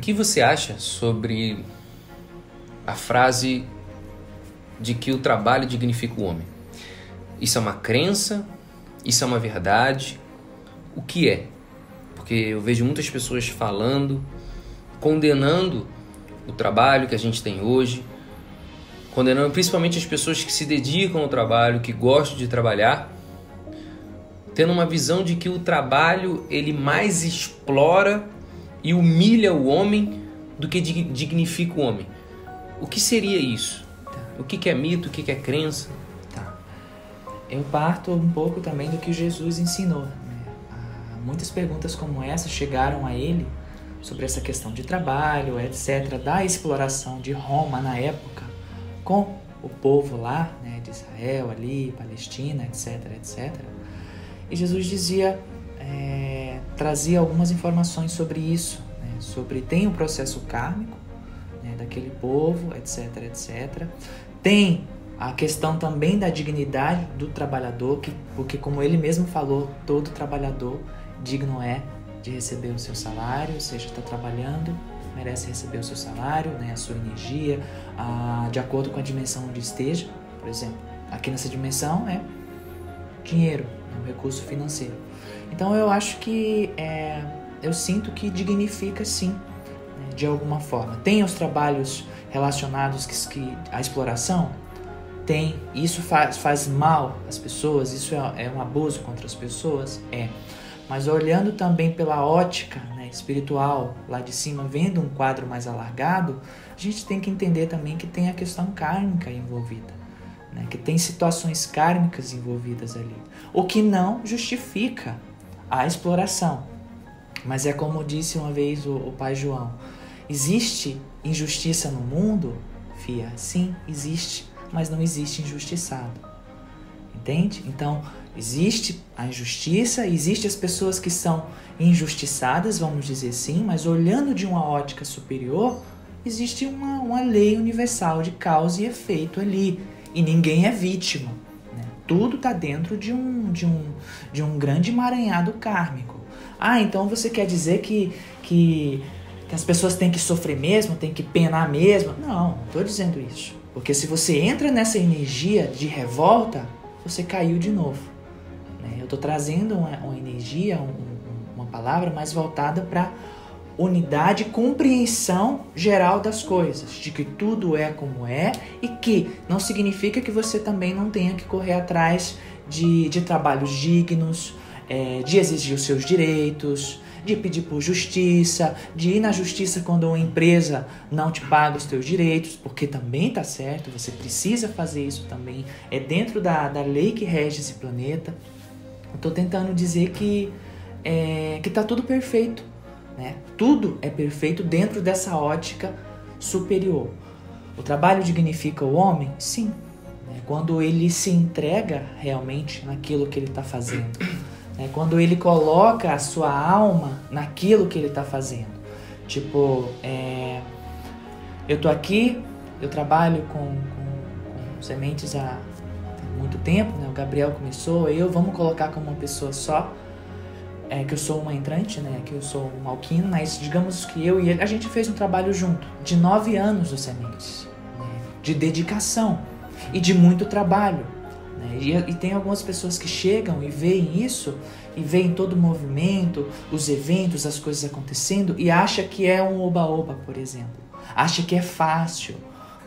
que você acha sobre a frase de que o trabalho dignifica o homem? Isso é uma crença? Isso é uma verdade? O que é? Porque eu vejo muitas pessoas falando, condenando o trabalho que a gente tem hoje, condenando principalmente as pessoas que se dedicam ao trabalho, que gostam de trabalhar, tendo uma visão de que o trabalho ele mais explora e humilha o homem do que dignifica o homem. O que seria isso? O que é mito? O que é crença? Tá. Eu parto um pouco também do que Jesus ensinou. Né? Muitas perguntas como essa chegaram a ele sobre essa questão de trabalho, etc., da exploração de Roma na época com o povo lá, né, de Israel ali, Palestina, etc, etc. E Jesus dizia, é, trazia algumas informações sobre isso, né, sobre tem o processo kármico né, daquele povo, etc, etc. Tem a questão também da dignidade do trabalhador, que, porque como ele mesmo falou, todo trabalhador digno é de receber o seu salário, ou seja, está trabalhando, merece receber o seu salário, né, a sua energia, a, de acordo com a dimensão onde esteja. Por exemplo, aqui nessa dimensão é dinheiro, é um recurso financeiro. Então eu acho que é, eu sinto que dignifica sim, né, de alguma forma. Tem os trabalhos relacionados que, que à exploração, tem. Isso faz, faz mal às pessoas, isso é, é um abuso contra as pessoas, é. Mas olhando também pela ótica né, espiritual lá de cima, vendo um quadro mais alargado, a gente tem que entender também que tem a questão kármica envolvida, né, que tem situações kármicas envolvidas ali, o que não justifica a exploração. Mas é como disse uma vez o, o pai João: existe injustiça no mundo? Fia, sim, existe, mas não existe injustiçado. Entende? Então, Existe a injustiça, existe as pessoas que são injustiçadas, vamos dizer assim, mas olhando de uma ótica superior, existe uma, uma lei universal de causa e efeito ali. E ninguém é vítima. Né? Tudo está dentro de um, de, um, de um grande emaranhado kármico. Ah, então você quer dizer que, que, que as pessoas têm que sofrer mesmo, têm que penar mesmo? Não, não estou dizendo isso. Porque se você entra nessa energia de revolta, você caiu de novo estou trazendo uma, uma energia, um, uma palavra mais voltada para unidade e compreensão geral das coisas, de que tudo é como é e que não significa que você também não tenha que correr atrás de, de trabalhos dignos, é, de exigir os seus direitos, de pedir por justiça, de ir na justiça quando uma empresa não te paga os teus direitos, porque também está certo, você precisa fazer isso também, é dentro da, da lei que rege esse planeta. Estou tentando dizer que é, que está tudo perfeito, né? Tudo é perfeito dentro dessa ótica superior. O trabalho dignifica o homem, sim. Né? Quando ele se entrega realmente naquilo que ele está fazendo, né? quando ele coloca a sua alma naquilo que ele está fazendo. Tipo, é, eu tô aqui, eu trabalho com, com, com sementes há muito tempo, né? O Gabriel começou, eu, vamos colocar como uma pessoa só, é, que eu sou uma entrante, né? Que eu sou um alquino, mas digamos que eu e ele, a gente fez um trabalho junto, de nove anos do Sementes, né? de dedicação e de muito trabalho. Né? E, e tem algumas pessoas que chegam e veem isso, e veem todo o movimento, os eventos, as coisas acontecendo, e acha que é um oba-oba, por exemplo. Acha que é fácil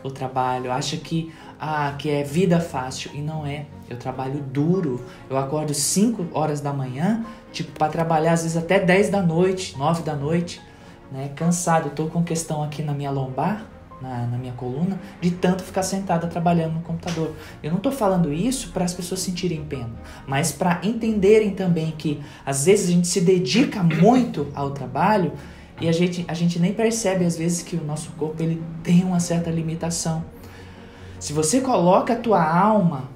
o trabalho, acha que ah, que é vida fácil. E não é. Eu trabalho duro. Eu acordo 5 horas da manhã, tipo, para trabalhar às vezes até 10 da noite, 9 da noite, né? Cansado. Eu tô com questão aqui na minha lombar, na, na minha coluna, de tanto ficar sentada trabalhando no computador. Eu não tô falando isso para as pessoas sentirem pena, mas para entenderem também que às vezes a gente se dedica muito ao trabalho e a gente, a gente nem percebe às vezes que o nosso corpo ele tem uma certa limitação. Se você coloca a tua alma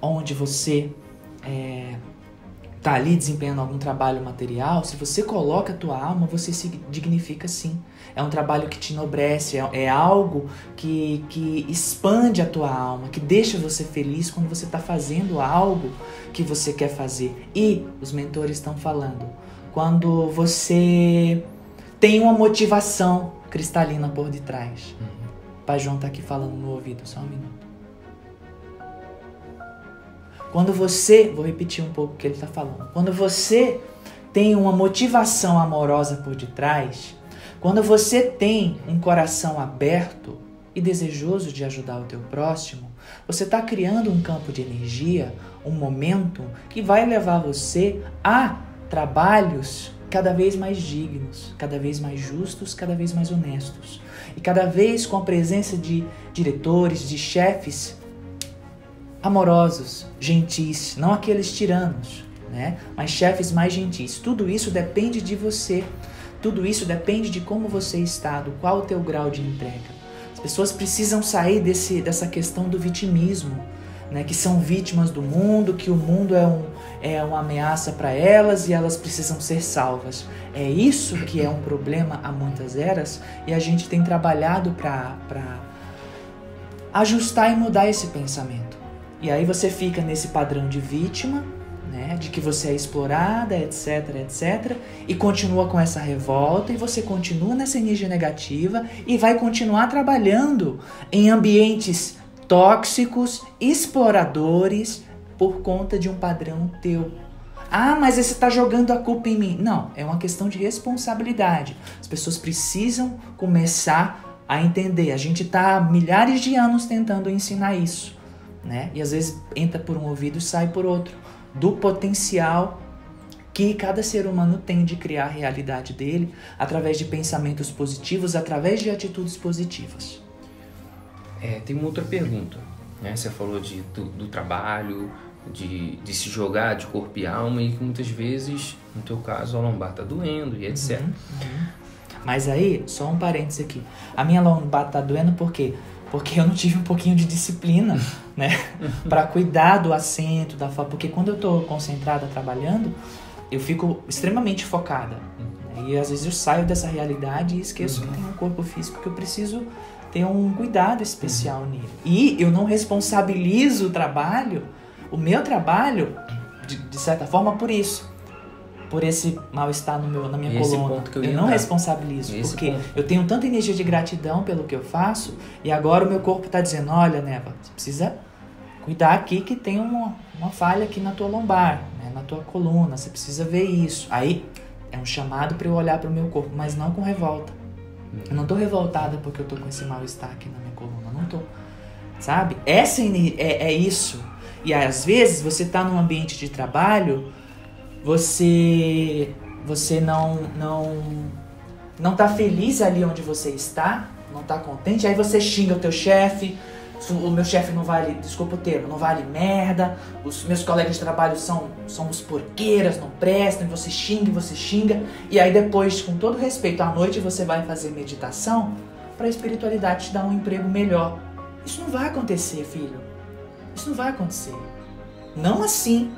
onde você é, tá ali desempenhando algum trabalho material, se você coloca a tua alma, você se dignifica sim. É um trabalho que te enobrece, é, é algo que, que expande a tua alma, que deixa você feliz quando você está fazendo algo que você quer fazer. E os mentores estão falando, quando você tem uma motivação cristalina por detrás. Uhum. Pai João tá aqui falando no ouvido, só um minuto. Quando você, vou repetir um pouco o que ele está falando. Quando você tem uma motivação amorosa por detrás, quando você tem um coração aberto e desejoso de ajudar o teu próximo, você está criando um campo de energia, um momento que vai levar você a trabalhos cada vez mais dignos, cada vez mais justos, cada vez mais honestos. E cada vez com a presença de diretores, de chefes amorosos, gentis, não aqueles tiranos, né? Mas chefes mais gentis. Tudo isso depende de você. Tudo isso depende de como você está, do qual o teu grau de entrega. As pessoas precisam sair desse, dessa questão do vitimismo, né? Que são vítimas do mundo, que o mundo é, um, é uma ameaça para elas e elas precisam ser salvas. É isso que é um problema há muitas eras e a gente tem trabalhado para ajustar e mudar esse pensamento. E aí você fica nesse padrão de vítima, né, de que você é explorada, etc, etc, e continua com essa revolta e você continua nessa energia negativa e vai continuar trabalhando em ambientes tóxicos, exploradores por conta de um padrão teu. Ah, mas você está jogando a culpa em mim. Não, é uma questão de responsabilidade. As pessoas precisam começar a entender. A gente está milhares de anos tentando ensinar isso né? E às vezes entra por um ouvido e sai por outro, do potencial que cada ser humano tem de criar a realidade dele através de pensamentos positivos, através de atitudes positivas. É, tem uma outra pergunta, né? Você falou de, do, do trabalho, de, de, se jogar de corpo e alma e que muitas vezes, no teu caso, a lombar tá doendo e etc. Uhum, uhum. Mas aí, só um parênteses aqui. A minha lombar tá doendo porque porque eu não tive um pouquinho de disciplina, né, para cuidar do assento, da fala, porque quando eu tô concentrada trabalhando, eu fico extremamente focada. Né? E às vezes eu saio dessa realidade e esqueço uhum. que tem um corpo físico que eu preciso ter um cuidado especial uhum. nele. E eu não responsabilizo o trabalho, o meu trabalho, de, de certa forma, por isso por esse mal-estar no meu, na minha esse coluna. eu, eu não responsabilizo, esse porque ponto. eu tenho tanta energia de gratidão pelo que eu faço e agora o meu corpo está dizendo, olha, Neva, você precisa cuidar aqui que tem uma, uma falha aqui na tua lombar, né, na tua coluna, você precisa ver isso. Aí é um chamado para eu olhar para o meu corpo, mas não com revolta. Eu não tô revoltada porque eu tô com esse mal-estar aqui na minha coluna, não tô. Sabe? Essa é, é isso. E às vezes você tá num ambiente de trabalho você você não não não tá feliz ali onde você está, não tá contente, aí você xinga o teu chefe, o meu chefe não vale, desculpa o termo, não vale merda, os meus colegas de trabalho são somos porqueiras, não prestam, você xinga, você xinga, e aí depois, com todo respeito, à noite você vai fazer meditação para a espiritualidade te dar um emprego melhor. Isso não vai acontecer, filho. Isso não vai acontecer. Não assim.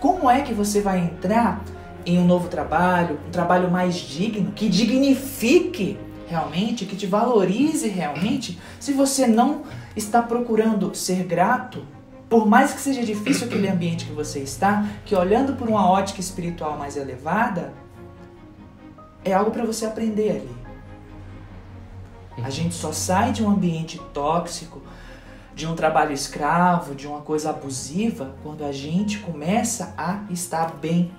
Como é que você vai entrar em um novo trabalho, um trabalho mais digno, que dignifique realmente, que te valorize realmente, se você não está procurando ser grato, por mais que seja difícil aquele ambiente que você está, que olhando por uma ótica espiritual mais elevada, é algo para você aprender ali. A gente só sai de um ambiente tóxico, de um trabalho escravo, de uma coisa abusiva, quando a gente começa a estar bem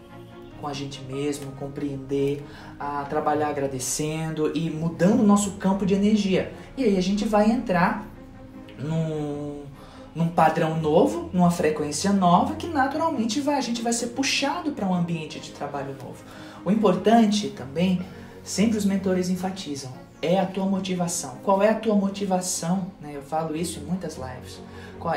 com a gente mesmo, compreender, a trabalhar agradecendo e mudando o nosso campo de energia. E aí a gente vai entrar num, num padrão novo, numa frequência nova, que naturalmente vai, a gente vai ser puxado para um ambiente de trabalho novo. O importante também, sempre os mentores enfatizam, é a tua motivação? Qual é a tua motivação? Né? Eu falo isso em muitas lives,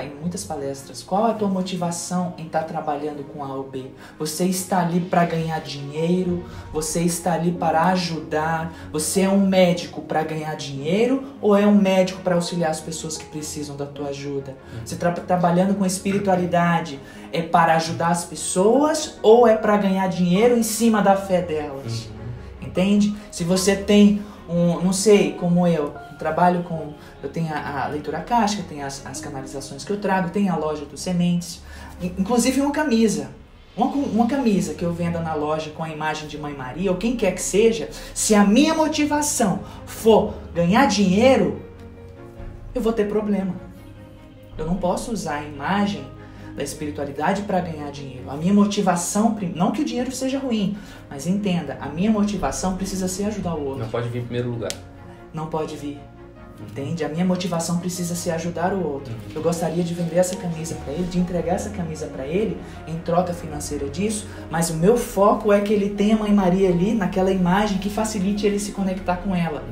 em muitas palestras. Qual é a tua motivação em estar tá trabalhando com A ou B? Você está ali para ganhar dinheiro? Você está ali para ajudar? Você é um médico para ganhar dinheiro ou é um médico para auxiliar as pessoas que precisam da tua ajuda? Você está trabalhando com espiritualidade é para ajudar as pessoas ou é para ganhar dinheiro em cima da fé delas? Uhum. Entende? Se você tem um, não sei, como eu, trabalho com, eu tenho a, a leitura caixa, tenho as, as, canalizações que eu trago, tenho a loja dos sementes, inclusive uma camisa. uma, uma camisa que eu venda na loja com a imagem de Mãe Maria, ou quem quer que seja, se a minha motivação for ganhar dinheiro, eu vou ter problema. Eu não posso usar a imagem da espiritualidade para ganhar dinheiro. A minha motivação, não que o dinheiro seja ruim, mas entenda, a minha motivação precisa ser ajudar o outro. Não pode vir em primeiro lugar. Não pode vir. Entende? A minha motivação precisa ser ajudar o outro. Eu gostaria de vender essa camisa para ele, de entregar essa camisa para ele em troca financeira disso, mas o meu foco é que ele tenha a Mãe Maria ali naquela imagem que facilite ele se conectar com ela.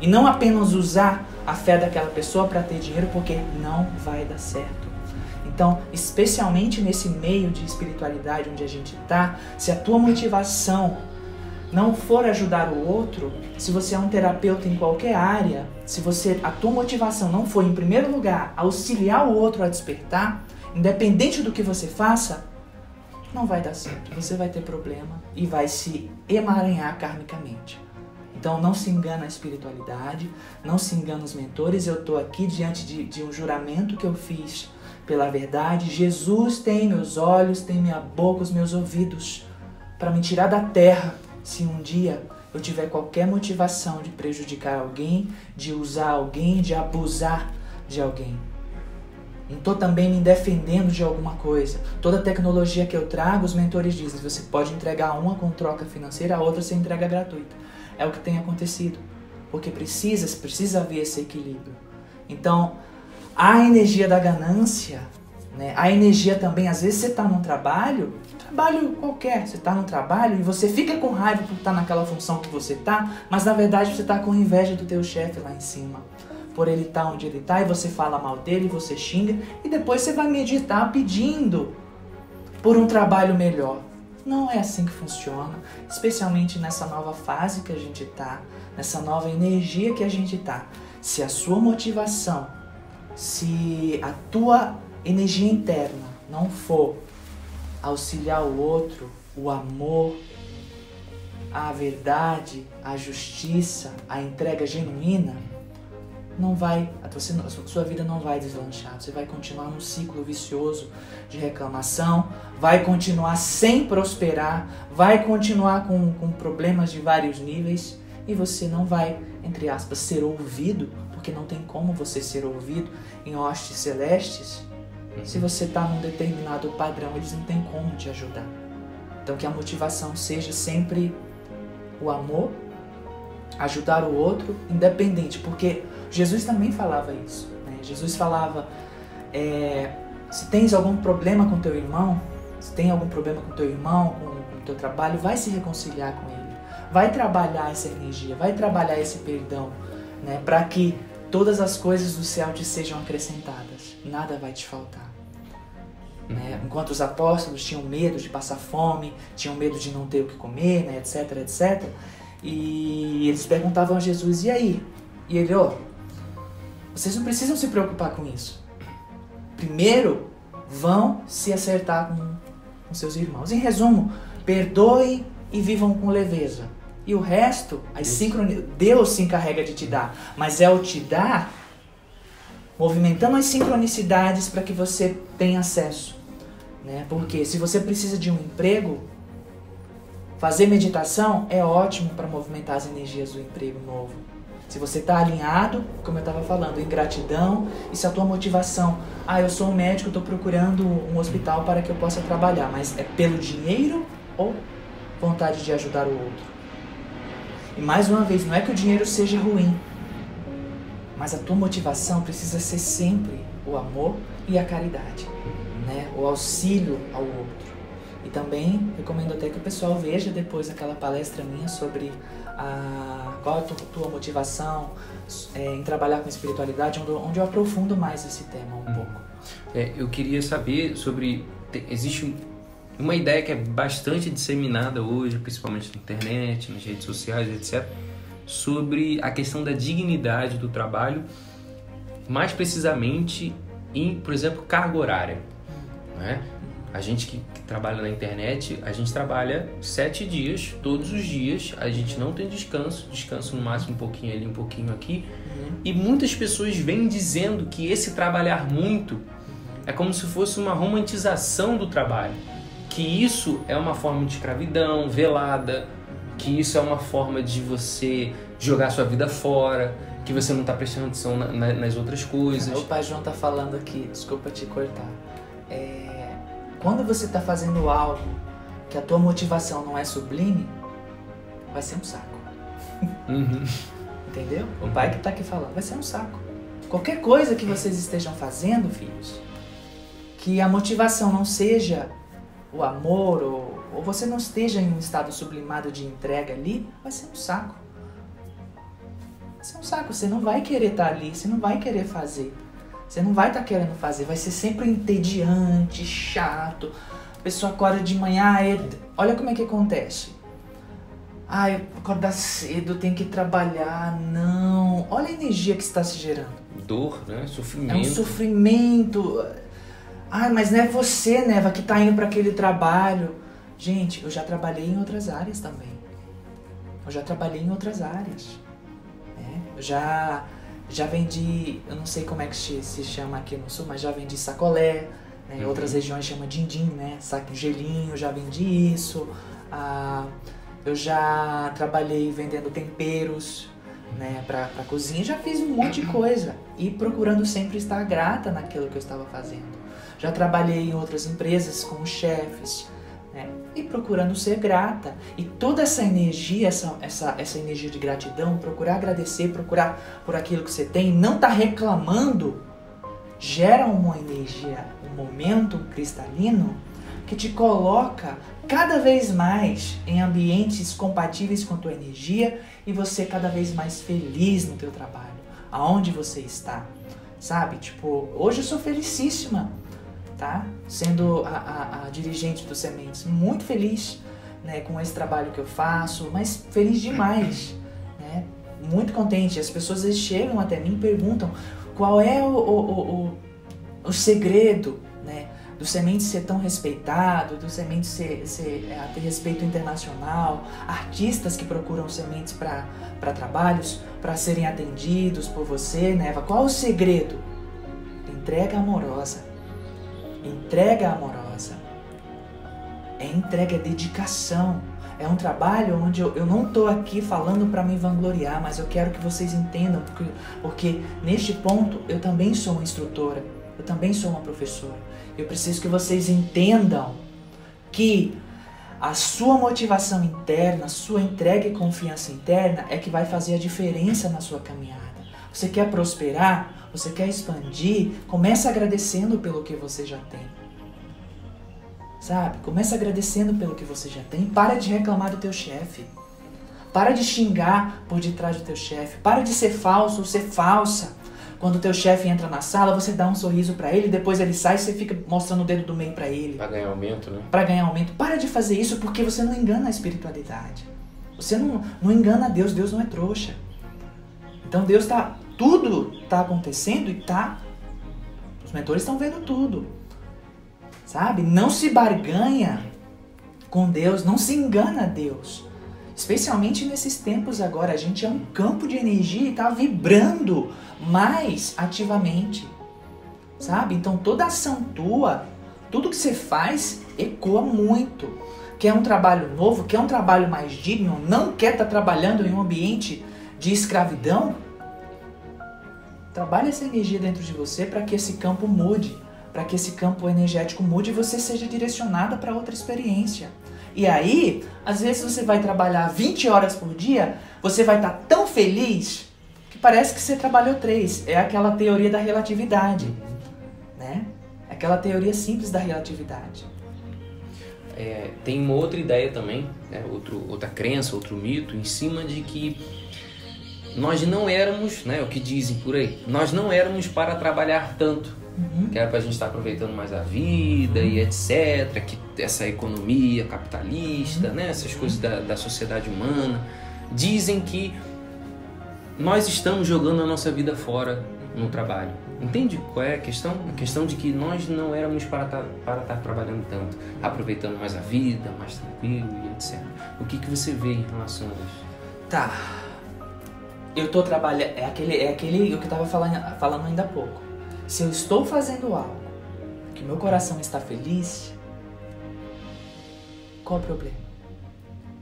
E não apenas usar a fé daquela pessoa para ter dinheiro, porque não vai dar certo. Então, especialmente nesse meio de espiritualidade onde a gente está, se a tua motivação não for ajudar o outro, se você é um terapeuta em qualquer área, se você a tua motivação não for em primeiro lugar auxiliar o outro a despertar, independente do que você faça, não vai dar certo. Você vai ter problema e vai se emaranhar karmicamente. Então não se engana a espiritualidade, não se engana os mentores. Eu estou aqui diante de, de um juramento que eu fiz pela verdade. Jesus tem meus olhos, tem minha boca, os meus ouvidos para me tirar da terra se um dia eu tiver qualquer motivação de prejudicar alguém, de usar alguém, de abusar de alguém. Não estou também me defendendo de alguma coisa. Toda tecnologia que eu trago, os mentores dizem: você pode entregar uma com troca financeira, a outra você entrega gratuita. É o que tem acontecido. Porque precisa, precisa haver esse equilíbrio. Então, a energia da ganância, né? a energia também, às vezes você está num trabalho trabalho qualquer. Você está no trabalho e você fica com raiva por estar tá naquela função que você está, mas na verdade você está com inveja do teu chefe lá em cima. Por ele estar tá onde ele está e você fala mal dele, você xinga e depois você vai meditar pedindo por um trabalho melhor. Não é assim que funciona, especialmente nessa nova fase que a gente está, nessa nova energia que a gente está. Se a sua motivação, se a tua energia interna não for auxiliar o outro, o amor, a verdade, a justiça, a entrega genuína, não vai, sua vida não vai deslanchar. Você vai continuar num ciclo vicioso de reclamação, vai continuar sem prosperar, vai continuar com, com problemas de vários níveis e você não vai, entre aspas, ser ouvido, porque não tem como você ser ouvido em hostes celestes se você está num determinado padrão, eles não têm como te ajudar. Então que a motivação seja sempre o amor, ajudar o outro, independente, porque Jesus também falava isso. Né? Jesus falava, é, se tens algum problema com teu irmão, se tem algum problema com teu irmão, com o teu trabalho, vai se reconciliar com ele, vai trabalhar essa energia, vai trabalhar esse perdão, né? Para que todas as coisas do céu te sejam acrescentadas, nada vai te faltar. Né? Enquanto os apóstolos tinham medo de passar fome, tinham medo de não ter o que comer, né? etc, etc. E eles perguntavam a Jesus, e aí? E ele, ó, oh, vocês não precisam se preocupar com isso. Primeiro, vão se acertar com, com seus irmãos. Em resumo, perdoem e vivam com leveza. E o resto, as sincroni... Deus se encarrega de te dar. Mas é o te dar movimentando as sincronicidades para que você tenha acesso. Né? Porque se você precisa de um emprego, fazer meditação é ótimo para movimentar as energias do emprego novo. Se você está alinhado, como eu estava falando, em gratidão, e se a tua motivação, ah, eu sou um médico, estou procurando um hospital para que eu possa trabalhar, mas é pelo dinheiro ou vontade de ajudar o outro? E mais uma vez, não é que o dinheiro seja ruim, mas a tua motivação precisa ser sempre o amor e a caridade né, o auxílio ao outro. E também recomendo até que o pessoal veja depois aquela palestra minha sobre a, qual é a tua, tua motivação é, em trabalhar com espiritualidade, onde, onde eu aprofundo mais esse tema um hum. pouco. É, eu queria saber sobre. Existe uma ideia que é bastante disseminada hoje, principalmente na internet, nas redes sociais, etc., sobre a questão da dignidade do trabalho, mais precisamente em, por exemplo, carga horária né? A gente que, que, trabalha na internet, a gente trabalha sete dias, todos os dias, a gente não tem descanso, descanso no máximo um pouquinho ali, um pouquinho aqui. Uhum. E muitas pessoas vêm dizendo que esse trabalhar muito é como se fosse uma romantização do trabalho. Que isso é uma forma de escravidão velada, que isso é uma forma de você jogar sua vida fora, que você não está prestando atenção na, na, nas outras coisas. O pai João tá falando aqui, desculpa te cortar. É, quando você está fazendo algo que a tua motivação não é sublime, vai ser um saco. Uhum. Entendeu? O pai que está aqui falando, vai ser um saco. Qualquer coisa que vocês estejam fazendo, filhos, que a motivação não seja o amor ou, ou você não esteja em um estado sublimado de entrega ali, vai ser um saco. Vai ser um saco. Você não vai querer estar ali, você não vai querer fazer. Você não vai estar querendo fazer, vai ser sempre entediante, chato. A pessoa acorda de manhã, é... olha como é que acontece. Ai, acordar cedo, tem que trabalhar. Não. Olha a energia que está se gerando. Dor, né? Sofrimento. É um sofrimento. Ai, mas não é você, Neva, que está indo para aquele trabalho. Gente, eu já trabalhei em outras áreas também. Eu já trabalhei em outras áreas. Né? Eu já, já vendi, eu não sei como é que se chama aqui no sul, mas já vendi sacolé. Né? Em uhum. outras regiões chama din-din, né? Saco gelinho, já vendi isso. Ah, eu já trabalhei vendendo temperos né, para cozinha, já fiz um monte de coisa e procurando sempre estar grata naquilo que eu estava fazendo. Já trabalhei em outras empresas como chefes né, e procurando ser grata. E toda essa energia, essa, essa, essa energia de gratidão, procurar agradecer, procurar por aquilo que você tem, não tá reclamando, gera uma energia, um momento cristalino que te coloca cada vez mais em ambientes compatíveis com a tua energia e você cada vez mais feliz no teu trabalho, aonde você está, sabe? Tipo, hoje eu sou felicíssima, tá? Sendo a, a, a dirigente do Sementes, muito feliz, né, com esse trabalho que eu faço, mas feliz demais, né? Muito contente. As pessoas vezes, chegam até mim e perguntam qual é o, o, o, o segredo, né? do Semente ser tão respeitado, do Semente ser, ser, é, ter respeito internacional, artistas que procuram sementes para trabalhos, para serem atendidos por você, Neva. Qual o segredo? Entrega amorosa. Entrega amorosa. É entrega, é dedicação. É um trabalho onde eu, eu não estou aqui falando para me vangloriar, mas eu quero que vocês entendam, porque, porque neste ponto eu também sou uma instrutora, eu também sou uma professora. Eu preciso que vocês entendam que a sua motivação interna, a sua entrega e confiança interna é que vai fazer a diferença na sua caminhada. Você quer prosperar? Você quer expandir? Comece agradecendo pelo que você já tem. Sabe? Comece agradecendo pelo que você já tem. Para de reclamar do teu chefe. Para de xingar por detrás do teu chefe. Para de ser falso ou ser falsa. Quando o teu chefe entra na sala, você dá um sorriso para ele, depois ele sai e você fica mostrando o dedo do meio para ele. Para ganhar aumento, né? Para ganhar aumento. Para de fazer isso porque você não engana a espiritualidade. Você não, não engana Deus, Deus não é trouxa. Então Deus tá tudo tá acontecendo e tá os mentores estão vendo tudo. Sabe? Não se barganha com Deus, não se engana Deus. Especialmente nesses tempos agora, a gente é um campo de energia e está vibrando mais ativamente. Sabe? Então toda ação tua, tudo que você faz, ecoa muito. Quer um trabalho novo, quer um trabalho mais digno, não quer estar tá trabalhando em um ambiente de escravidão? Trabalhe essa energia dentro de você para que esse campo mude, para que esse campo energético mude e você seja direcionada para outra experiência. E aí, às vezes você vai trabalhar 20 horas por dia, você vai estar tá tão feliz que parece que você trabalhou três. É aquela teoria da relatividade, né? Aquela teoria simples da relatividade. É, tem uma outra ideia também, né? Outro, outra crença, outro mito em cima de que nós não éramos, né, o que dizem por aí, nós não éramos para trabalhar tanto uhum. que era para a gente estar aproveitando mais a vida uhum. e etc. Que essa economia capitalista, uhum. né, essas coisas da, da sociedade humana, dizem que nós estamos jogando a nossa vida fora no trabalho. Entende qual é a questão? A questão de que nós não éramos para estar, para estar trabalhando tanto, aproveitando mais a vida, mais tranquilo e etc. O que, que você vê em relação a isso? Tá. Eu tô trabalhando. É aquele, é aquele o que eu tava falando, falando ainda há pouco. Se eu estou fazendo algo que meu coração está feliz, Qual o problema?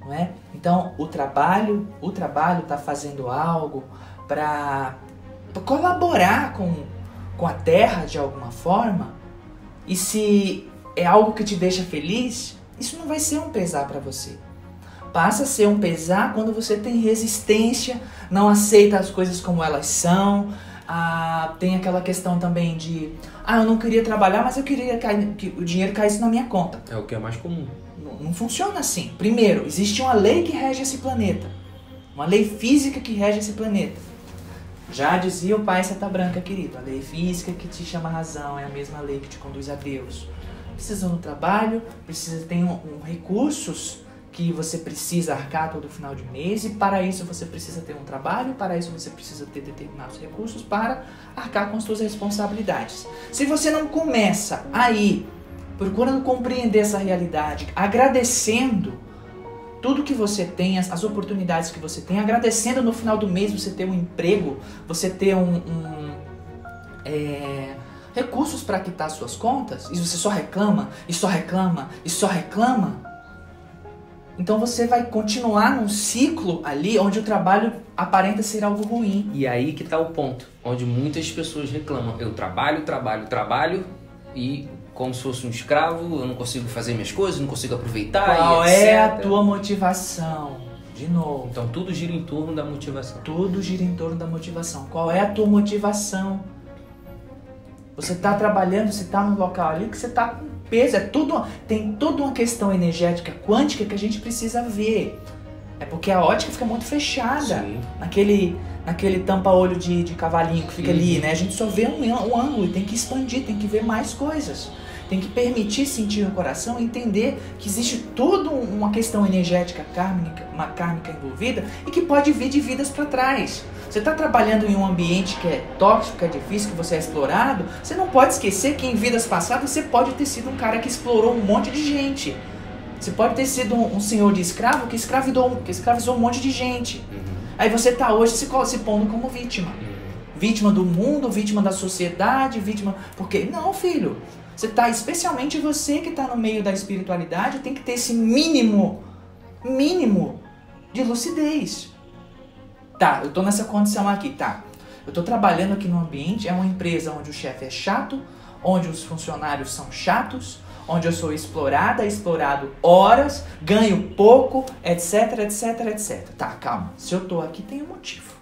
Não é? Então, o trabalho, o trabalho está fazendo algo para colaborar com, com a terra de alguma forma. E se é algo que te deixa feliz, isso não vai ser um pesar para você. Passa a ser um pesar quando você tem resistência, não aceita as coisas como elas são. Ah, tem aquela questão também de, ah, eu não queria trabalhar, mas eu queria que o dinheiro caísse na minha conta. É o que é mais comum. Não, não funciona assim. Primeiro, existe uma lei que rege esse planeta. Uma lei física que rege esse planeta. Já dizia o pai Seta Branca, querido, a lei física que te chama a razão é a mesma lei que te conduz a Deus. Precisa no trabalho, precisa ter um, um, recursos que você precisa arcar todo final de mês e para isso você precisa ter um trabalho, para isso você precisa ter determinados recursos para arcar com suas responsabilidades. Se você não começa aí procurando compreender essa realidade, agradecendo tudo que você tem, as, as, oportunidades que você tem, agradecendo no final do mês você ter um emprego, você ter um, um é, recursos para quitar suas contas, e você só reclama, e só reclama, e só reclama, então você vai continuar num ciclo ali onde o trabalho aparenta ser algo ruim. E aí que está o ponto, onde muitas pessoas reclamam. Eu trabalho, trabalho, trabalho e como se fosse um escravo, eu não consigo fazer minhas coisas, não consigo aproveitar. Qual é a tua motivação? De novo. Então tudo gira em torno da motivação. Tudo gira em torno da motivação. Qual é a tua motivação? Você está trabalhando, você está num local ali que você está com peso, é tudo, tem toda uma questão energética quântica que a gente precisa ver. É porque a ótica fica muito fechada Sim. naquele naquele tampa-olho de, de cavalinho que fica ali, né? A gente só vê um, um ângulo e tem que expandir, tem que ver mais coisas tem que permitir sentir no coração, entender que existe toda uma questão energética kármica, uma kármica envolvida e que pode vir de vidas para trás. Você está trabalhando em um ambiente que é tóxico, que é difícil, que você é explorado, você não pode esquecer que em vidas passadas você pode ter sido um cara que explorou um monte de gente. Você pode ter sido um, um senhor de escravo que escravidou, que escravizou um monte de gente. Uhum. Aí você está hoje se, se pondo como vítima. Uhum. Vítima do mundo, vítima da sociedade, vítima. Porque, não, filho. Você tá, especialmente você que está no meio da espiritualidade, tem que ter esse mínimo, mínimo de lucidez. Tá, eu tô nessa condição aqui, tá? Eu tô trabalhando aqui no ambiente, é uma empresa onde o chefe é chato, onde os funcionários são chatos, onde eu sou explorada, explorado horas, ganho pouco, etc, etc, etc. Tá, calma. Se eu tô aqui, tem um motivo.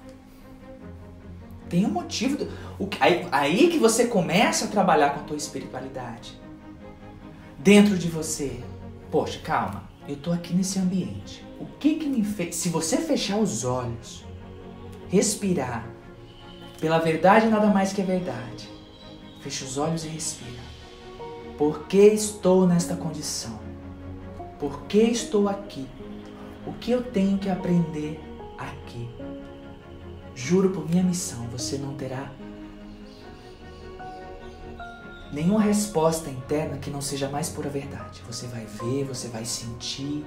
Tem um motivo. Do, o, aí, aí que você começa a trabalhar com a tua espiritualidade. Dentro de você. Poxa, calma. Eu tô aqui nesse ambiente. O que que me fez. Se você fechar os olhos, respirar, pela verdade nada mais que a verdade. Fecha os olhos e respira. Por que estou nesta condição? Por que estou aqui? O que eu tenho que aprender aqui? Juro por minha missão, você não terá nenhuma resposta interna que não seja mais pura verdade. Você vai ver, você vai sentir,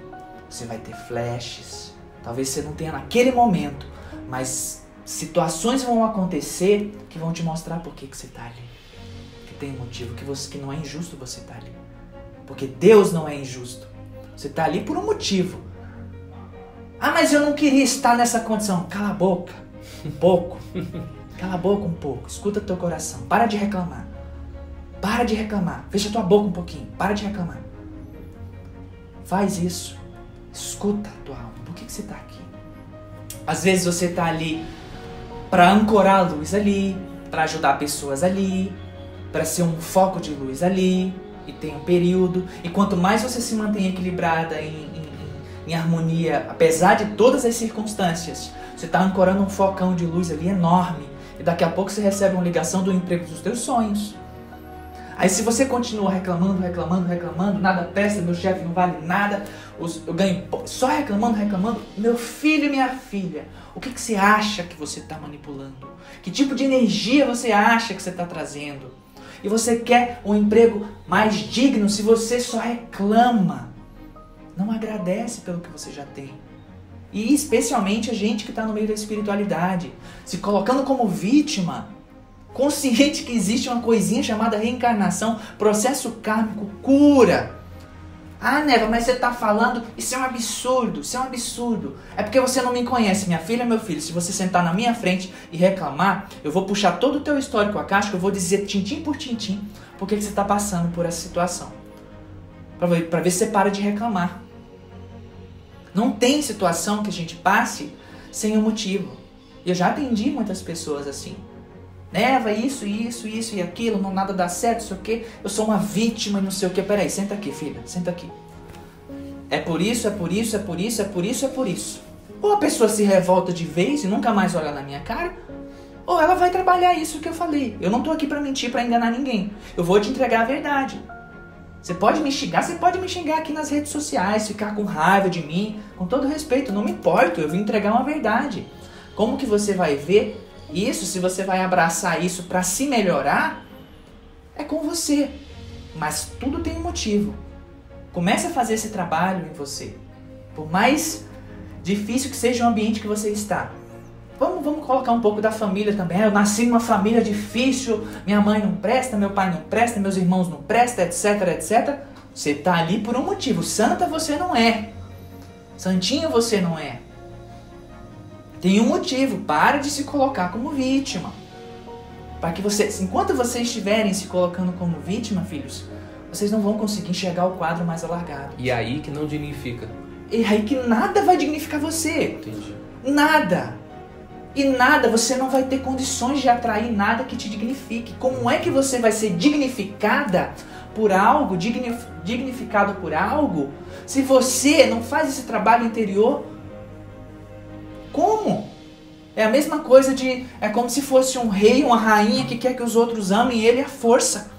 você vai ter flashes. Talvez você não tenha naquele momento, mas situações vão acontecer que vão te mostrar por que, que você está ali. Que tem motivo, que, você, que não é injusto você estar tá ali. Porque Deus não é injusto. Você está ali por um motivo. Ah, mas eu não queria estar nessa condição. Cala a boca. Um pouco. Cala a boca um pouco. Escuta teu coração. Para de reclamar. Para de reclamar. Fecha tua boca um pouquinho. Para de reclamar. Faz isso. Escuta a tua alma. Por que, que você está aqui? Às vezes você está ali para ancorar a luz ali, para ajudar pessoas ali, para ser um foco de luz ali, e tem um período. E quanto mais você se mantém equilibrada em, em, em harmonia, apesar de todas as circunstâncias, você está ancorando um focão de luz ali enorme. E daqui a pouco você recebe uma ligação do emprego dos teus sonhos. Aí se você continua reclamando, reclamando, reclamando, nada presta, meu chefe não vale nada, eu ganho só reclamando, reclamando, meu filho e minha filha, o que, que você acha que você está manipulando? Que tipo de energia você acha que você está trazendo? E você quer um emprego mais digno se você só reclama. Não agradece pelo que você já tem. E especialmente a gente que está no meio da espiritualidade, se colocando como vítima, consciente que existe uma coisinha chamada reencarnação, processo kármico, cura. Ah, Neva, mas você tá falando, isso é um absurdo, isso é um absurdo. É porque você não me conhece, minha filha, meu filho. Se você sentar na minha frente e reclamar, eu vou puxar todo o teu histórico a caixa, eu vou dizer tintim por tintim por que você está passando por essa situação. Para ver, ver se você para de reclamar. Não tem situação que a gente passe sem um motivo. Eu já atendi muitas pessoas assim. Neva, isso, isso, isso e aquilo, não nada dá certo, sei o quê. Eu sou uma vítima e não sei o quê. Peraí, senta aqui, filha, senta aqui. É por isso, é por isso, é por isso, é por isso, é por isso. Ou a pessoa se revolta de vez e nunca mais olha na minha cara, ou ela vai trabalhar isso que eu falei. Eu não tô aqui para mentir, para enganar ninguém. Eu vou te entregar a verdade. Você pode me xingar, você pode me xingar aqui nas redes sociais, ficar com raiva de mim, com todo respeito, não me importo, eu vim entregar uma verdade. Como que você vai ver isso, se você vai abraçar isso para se melhorar, é com você. Mas tudo tem um motivo. Comece a fazer esse trabalho em você. Por mais difícil que seja o ambiente que você está. Vamos, vamos colocar um pouco da família também. Eu nasci numa família difícil, minha mãe não presta, meu pai não presta, meus irmãos não prestam, etc, etc. Você está ali por um motivo. Santa você não é. Santinho você não é. Tem um motivo. Para de se colocar como vítima. Para que vocês, enquanto vocês estiverem se colocando como vítima, filhos, vocês não vão conseguir enxergar o quadro mais alargado. E aí que não dignifica. E aí que nada vai dignificar você. Entendi. Nada. E nada, você não vai ter condições de atrair nada que te dignifique. Como é que você vai ser dignificada por algo, dignificado por algo, se você não faz esse trabalho interior como? É a mesma coisa de. É como se fosse um rei, uma rainha que quer que os outros amem ele à força.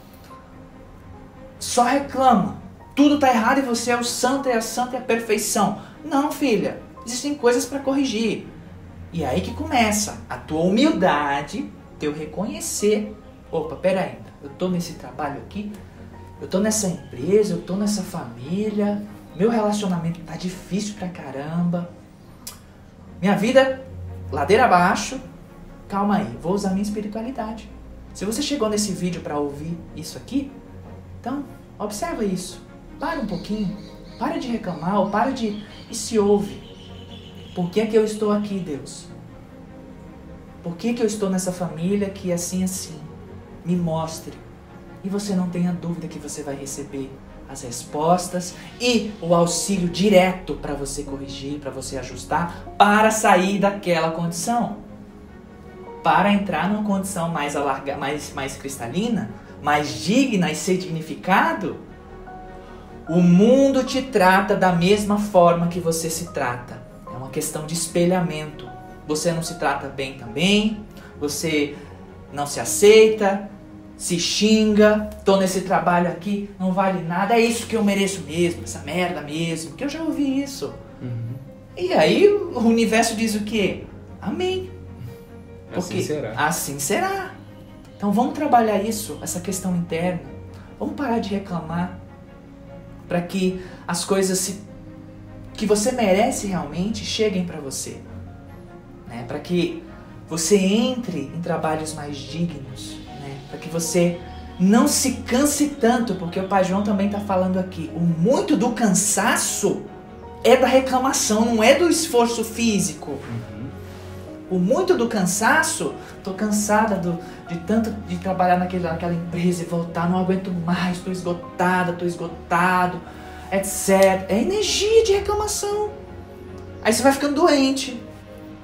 Só reclama. Tudo está errado e você é o santo e a santa e a perfeição. Não, filha. Existem coisas para corrigir. E é aí que começa a tua humildade, teu reconhecer. Opa, peraí, eu tô nesse trabalho aqui, eu tô nessa empresa, eu tô nessa família, meu relacionamento tá difícil pra caramba. Minha vida, ladeira abaixo. Calma aí, vou usar minha espiritualidade. Se você chegou nesse vídeo para ouvir isso aqui, então observa isso. Para um pouquinho. Para de reclamar ou para de. E se ouve. Por que é que eu estou aqui, Deus? Por que, que eu estou nessa família que é assim assim? Me mostre. E você não tenha dúvida que você vai receber as respostas e o auxílio direto para você corrigir, para você ajustar, para sair daquela condição. Para entrar numa condição mais alarga, mais, mais cristalina, mais digna e ser dignificado, o mundo te trata da mesma forma que você se trata. É uma questão de espelhamento. Você não se trata bem também, você não se aceita, se xinga, tô nesse trabalho aqui, não vale nada, é isso que eu mereço mesmo, essa merda mesmo, que eu já ouvi isso. Uhum. E aí o universo diz o quê? Amém. Porque assim será. Assim será. Então vamos trabalhar isso, essa questão interna. Vamos parar de reclamar para que as coisas se, que você merece realmente cheguem para você, né? Para que você entre em trabalhos mais dignos, para que você não se canse tanto, porque o Pai João também está falando aqui. O muito do cansaço é da reclamação, não é do esforço físico. Uhum. O muito do cansaço, tô cansada do, de tanto de trabalhar naquele, naquela empresa e voltar, não aguento mais, estou esgotada, estou esgotado, etc. É energia de reclamação. Aí você vai ficando doente.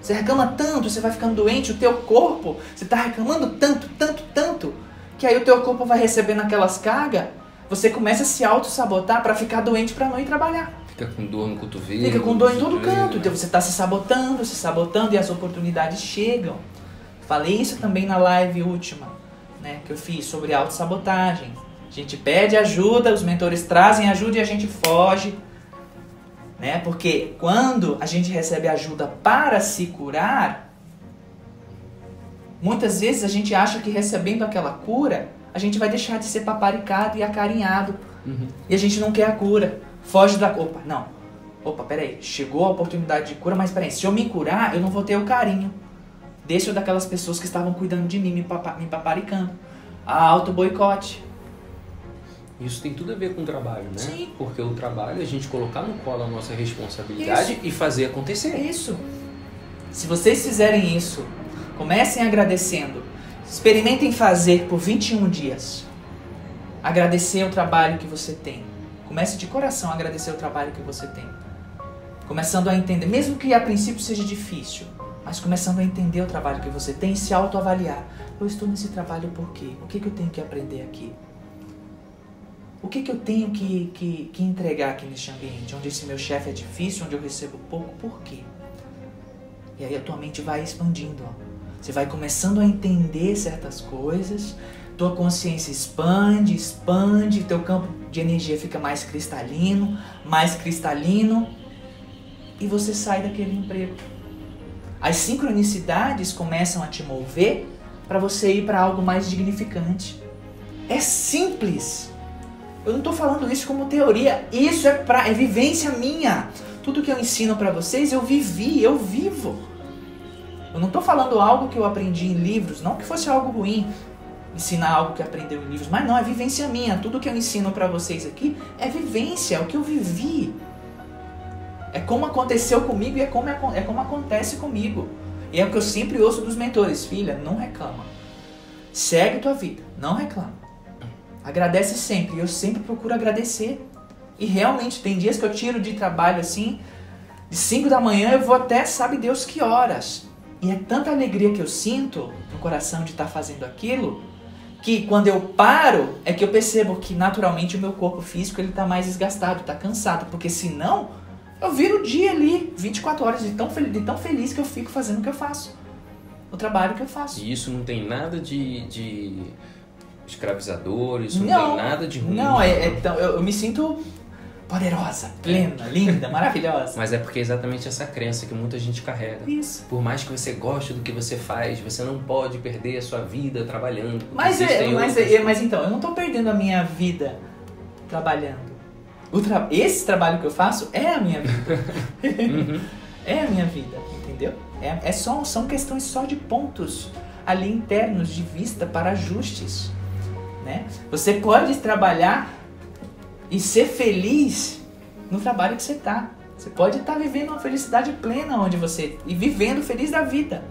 Você reclama tanto, você vai ficando doente, o teu corpo, você está reclamando tanto, tanto, tanto, que aí o teu corpo vai recebendo aquelas cargas, você começa a se auto-sabotar para ficar doente para não ir trabalhar. Fica com dor no cotovelo. Fica com dor em todo canto. Então você está se sabotando, se sabotando e as oportunidades chegam. Falei isso também na live última, né, que eu fiz sobre auto-sabotagem. A gente pede ajuda, os mentores trazem ajuda e a gente foge né? Porque quando a gente recebe ajuda para se curar, muitas vezes a gente acha que recebendo aquela cura, a gente vai deixar de ser paparicado e acarinhado. Uhum. E a gente não quer a cura. Foge da. Opa, não. Opa, peraí. Chegou a oportunidade de cura, mas peraí. Se eu me curar, eu não vou ter o carinho. Ou daquelas pessoas que estavam cuidando de mim, me, papa, me paparicando. A auto-boicote. Isso tem tudo a ver com o trabalho, né? Sim. Porque o trabalho é a gente colocar no colo a nossa responsabilidade Isso. e fazer acontecer. isso. Se vocês fizerem isso, comecem agradecendo. Experimentem fazer por 21 dias. Agradecer o trabalho que você tem. Comece de coração a agradecer o trabalho que você tem. Começando a entender, mesmo que a princípio seja difícil, mas começando a entender o trabalho que você tem e se autoavaliar. Eu estou nesse trabalho por quê? O que, que eu tenho que aprender aqui? O que, que eu tenho que, que, que entregar aqui neste ambiente? Onde esse meu chefe é difícil, onde eu recebo pouco, por quê? E aí a tua mente vai expandindo. Ó. Você vai começando a entender certas coisas, tua consciência expande, expande, teu campo de energia fica mais cristalino, mais cristalino, e você sai daquele emprego. As sincronicidades começam a te mover para você ir para algo mais dignificante. É simples. Eu não estou falando isso como teoria, isso é, pra, é vivência minha. Tudo que eu ensino para vocês eu vivi, eu vivo. Eu não estou falando algo que eu aprendi em livros, não que fosse algo ruim ensinar algo que aprendeu em livros, mas não, é vivência minha. Tudo que eu ensino para vocês aqui é vivência, é o que eu vivi. É como aconteceu comigo e é como, é como acontece comigo. E é o que eu sempre ouço dos mentores, filha, não reclama. Segue tua vida, não reclama. Agradece sempre, eu sempre procuro agradecer. E realmente tem dias que eu tiro de trabalho assim, de 5 da manhã eu vou até sabe Deus que horas. E é tanta alegria que eu sinto no coração de estar fazendo aquilo, que quando eu paro, é que eu percebo que naturalmente o meu corpo físico ele tá mais desgastado, tá cansado, porque senão eu viro o dia ali, 24 horas de tão, de tão feliz que eu fico fazendo o que eu faço. O trabalho que eu faço. E isso não tem nada de, de escravizador, isso não, tem nada de ruim. Não, é, é tão- eu, eu me sinto poderosa, plena, linda, maravilhosa. Mas é porque é exatamente essa crença que muita gente carrega. Isso. Por mais que você goste do que você faz, você não pode perder a sua vida trabalhando. Mas, é, mas, é, mas então, eu não tô perdendo a minha vida trabalhando. Tra- Esse trabalho que eu faço é a minha vida. Uhum. é a minha vida, entendeu? É, é só, são questões só de pontos ali internos de vista para ajustes. Né? Você pode trabalhar e ser feliz no trabalho que você está. Você pode estar vivendo uma felicidade plena onde você e vivendo feliz da vida.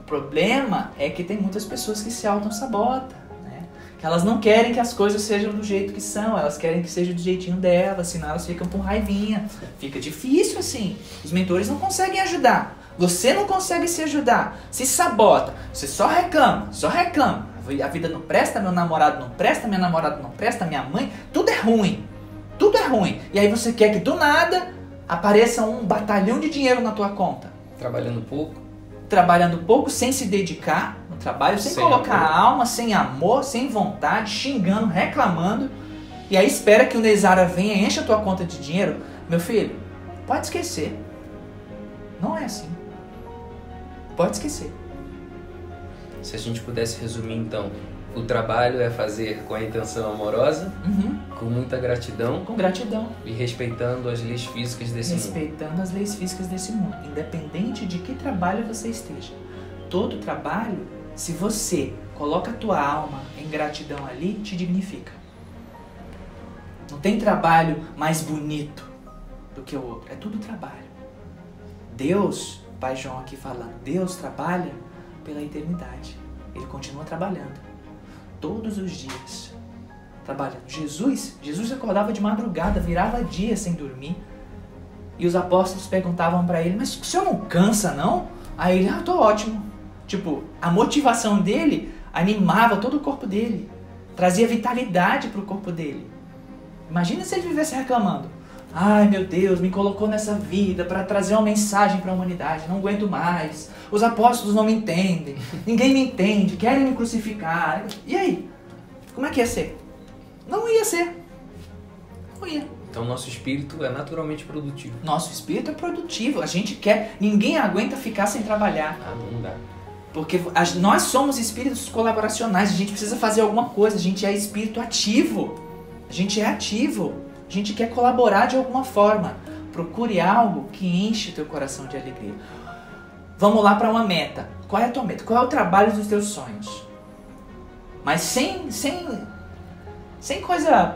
O problema é que tem muitas pessoas que se auto-sabotam, né? Que elas não querem que as coisas sejam do jeito que são, elas querem que seja do jeitinho delas, senão elas ficam com raivinha. Fica difícil assim. Os mentores não conseguem ajudar. Você não consegue se ajudar. Se sabota. Você só reclama, só reclama. A vida não presta, meu namorado não presta, minha namorada não presta, minha mãe, tudo é ruim. Tudo é ruim. E aí você quer que do nada apareça um batalhão de dinheiro na tua conta Trabalhando pouco. trabalhando pouco, sem se dedicar no trabalho, sem, Sem colocar amor. alma, sem amor, sem vontade, xingando, reclamando. E aí espera que o Nezara venha e encha a tua conta de dinheiro. Meu filho, pode esquecer. Não é assim. Pode esquecer. Se a gente pudesse resumir então, o trabalho é fazer com a intenção amorosa, Uhum. com muita gratidão Com gratidão. e respeitando as leis físicas desse mundo. respeitando as leis físicas desse mundo, independente de que trabalho você esteja. Todo trabalho, se você coloca a tua alma em gratidão ali, te dignifica. Não tem trabalho mais bonito do que o outro, é tudo trabalho. Deus, Pai João aqui falando, Deus trabalha pela eternidade. Ele continua trabalhando todos os dias. Trabalhando. Jesus, Jesus acordava de madrugada, virava dia sem dormir. E os apóstolos perguntavam pra ele: Mas o senhor não cansa, não? Aí ele: Ah, tô ótimo. Tipo, a motivação dele animava todo o corpo dele, trazia vitalidade pro corpo dele. Imagina se ele vivesse reclamando: Ai meu Deus, me colocou nessa vida para trazer uma mensagem para a humanidade, não aguento mais. Os apóstolos não me entendem, ninguém me entende, querem me crucificar. E aí? Como é que ia ser? Não ia ser. Não ia. Então nosso espírito é naturalmente produtivo. Nosso espírito é produtivo. A gente quer. Ninguém aguenta ficar sem trabalhar. Ah, não dá. Porque nós somos espíritos colaboracionais. A gente precisa fazer alguma coisa. A gente é espírito ativo. A gente é ativo. A gente quer colaborar de alguma forma. Procure algo que enche teu coração de alegria. Vamos lá para uma meta. Qual é a tua meta? Qual é o trabalho dos teus sonhos? Mas sem, sem Sem coisa,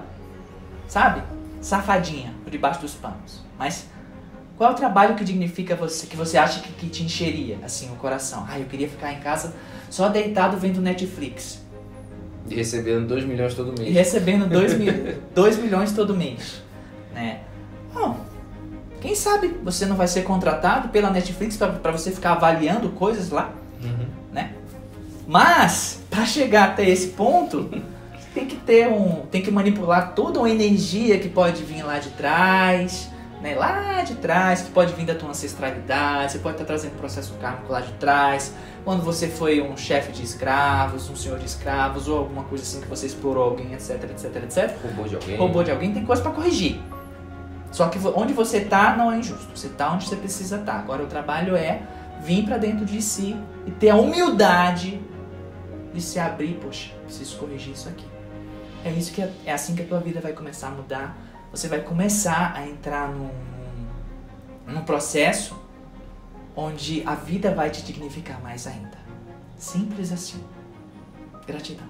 sabe? Safadinha por debaixo dos panos. Mas qual é o trabalho que dignifica você, que você acha que, que te encheria, assim, o coração? Ah, eu queria ficar em casa só deitado vendo Netflix. E recebendo 2 milhões todo mês. E recebendo 2 mil, dois milhões todo mês. Né? Bom, quem sabe você não vai ser contratado pela Netflix para você ficar avaliando coisas lá, Uhum. né? Mas, para chegar até esse ponto, tem que ter um. Tem que manipular toda uma energia que pode vir lá de trás, né? Lá de trás, que pode vir da tua ancestralidade, você pode estar trazendo processo kármico lá de trás. Quando você foi um chefe de escravos, um senhor de escravos, ou alguma coisa assim que você explorou alguém, etc, etc, etc. Roubou de alguém. Roubou de alguém, tem coisa para corrigir. Só que onde você tá não é injusto. Você tá onde você precisa estar. Agora o trabalho é vir para dentro de si e ter a humildade de se abrir, poxa, preciso corrigir isso aqui. É isso que é, é assim que a tua vida vai começar a mudar você vai começar a entrar num, num processo onde a vida vai te dignificar mais ainda. Simples assim. Gratidão.